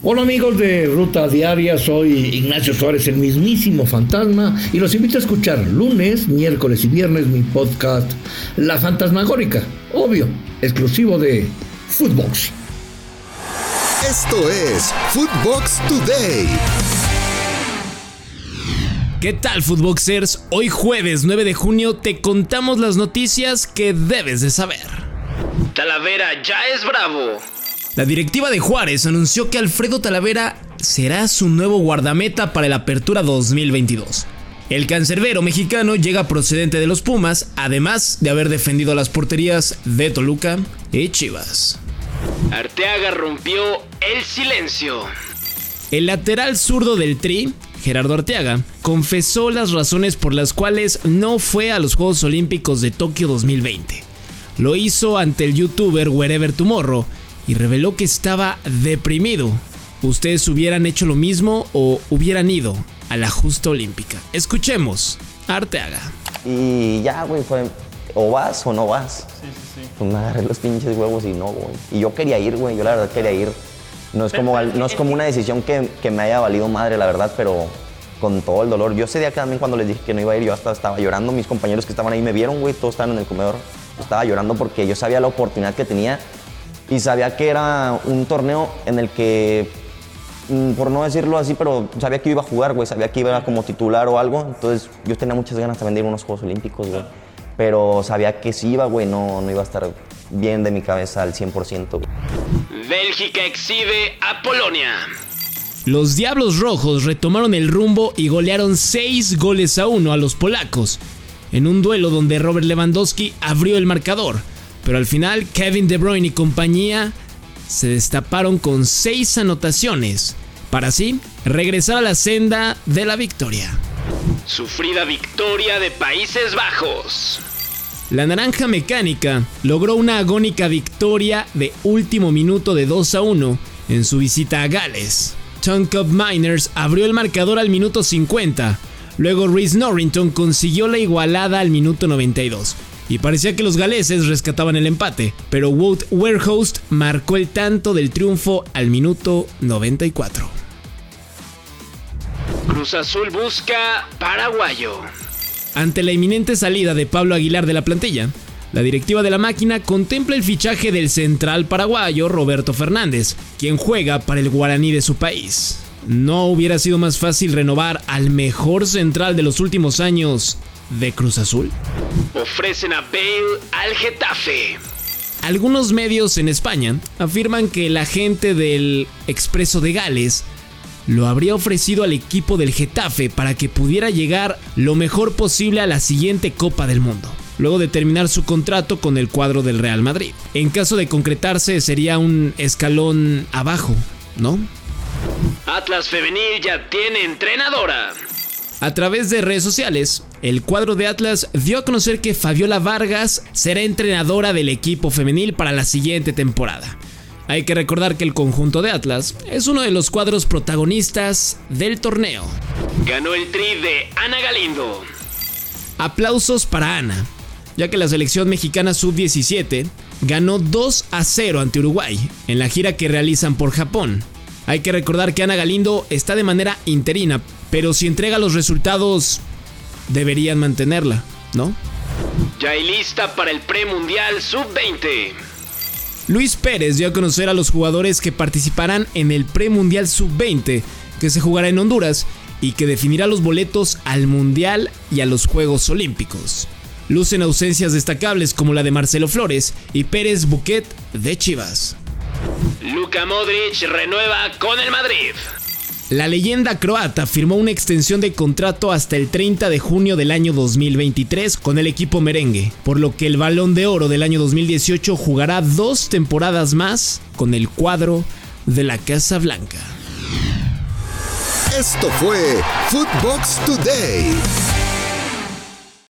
Hola amigos de Ruta Diaria, soy Ignacio Suárez, el mismísimo fantasma, y los invito a escuchar lunes, miércoles y viernes mi podcast La Fantasmagórica, obvio, exclusivo de Footbox. Esto es Footbox Today. ¿Qué tal Footboxers? Hoy jueves 9 de junio te contamos las noticias que debes de saber. Talavera ya es bravo. La directiva de Juárez anunció que Alfredo Talavera será su nuevo guardameta para la Apertura 2022. El cancerbero mexicano llega procedente de los Pumas, además de haber defendido las porterías de Toluca y Chivas. Arteaga rompió el silencio. El lateral zurdo del Tri, Gerardo Arteaga, confesó las razones por las cuales no fue a los Juegos Olímpicos de Tokio 2020. Lo hizo ante el youtuber Wherever Tomorrow y reveló que estaba deprimido. ¿Ustedes hubieran hecho lo mismo o hubieran ido a la justa olímpica? Escuchemos Arteaga. Y ya, güey, fue o vas o no vas. Sí, sí, sí. Pues me agarré los pinches huevos y no, güey. Y yo quería ir, güey, yo la verdad quería ir. No es como, no es como una decisión que, que me haya valido madre, la verdad, pero con todo el dolor. Yo ese día también cuando les dije que no iba a ir, yo hasta estaba llorando. Mis compañeros que estaban ahí me vieron, güey, todos estaban en el comedor. Estaba llorando porque yo sabía la oportunidad que tenía y sabía que era un torneo en el que, mm, por no decirlo así, pero sabía que iba a jugar, güey, sabía que iba como titular o algo, entonces yo tenía muchas ganas también de ir a unos Juegos Olímpicos, güey, pero sabía que si iba, güey, no, no iba a estar bien de mi cabeza al 100%. Bélgica exhibe a Polonia. Los Diablos Rojos retomaron el rumbo y golearon 6 goles a 1 a los polacos, en un duelo donde Robert Lewandowski abrió el marcador pero al final Kevin De Bruyne y compañía se destaparon con seis anotaciones para así regresar a la senda de la victoria. Sufrida victoria de Países Bajos. La naranja mecánica logró una agónica victoria de último minuto de 2 a 1 en su visita a Gales. Tunk Up Miners abrió el marcador al minuto 50. Luego Rhys Norrington consiguió la igualada al minuto 92 y parecía que los galeses rescataban el empate, pero Wout Weghorst marcó el tanto del triunfo al minuto 94. Cruz Azul busca paraguayo. Ante la inminente salida de Pablo Aguilar de la plantilla, la directiva de la máquina contempla el fichaje del central paraguayo Roberto Fernández, quien juega para el guaraní de su país. ¿No hubiera sido más fácil renovar al mejor central de los últimos años de Cruz Azul? Ofrecen a Bale al Getafe. Algunos medios en España afirman que la gente del Expreso de Gales lo habría ofrecido al equipo del Getafe para que pudiera llegar lo mejor posible a la siguiente Copa del Mundo, luego de terminar su contrato con el cuadro del Real Madrid. En caso de concretarse sería un escalón abajo, ¿no? Atlas Femenil ya tiene entrenadora. A través de redes sociales, el cuadro de Atlas dio a conocer que Fabiola Vargas será entrenadora del equipo femenil para la siguiente temporada. Hay que recordar que el conjunto de Atlas es uno de los cuadros protagonistas del torneo. Ganó el tri de Ana Galindo. Aplausos para Ana, ya que la selección mexicana sub-17 ganó 2 a 0 ante Uruguay en la gira que realizan por Japón. Hay que recordar que Ana Galindo está de manera interina, pero si entrega los resultados, deberían mantenerla, ¿no? Ya hay lista para el premundial sub-20. Luis Pérez dio a conocer a los jugadores que participarán en el premundial sub-20, que se jugará en Honduras y que definirá los boletos al mundial y a los Juegos Olímpicos. Lucen ausencias destacables como la de Marcelo Flores y Pérez Buquet de Chivas. Luka Modric renueva con el Madrid. La leyenda croata firmó una extensión de contrato hasta el 30 de junio del año 2023 con el equipo merengue, por lo que el balón de oro del año 2018 jugará dos temporadas más con el cuadro de la Casa Blanca. Esto fue Footbox Today.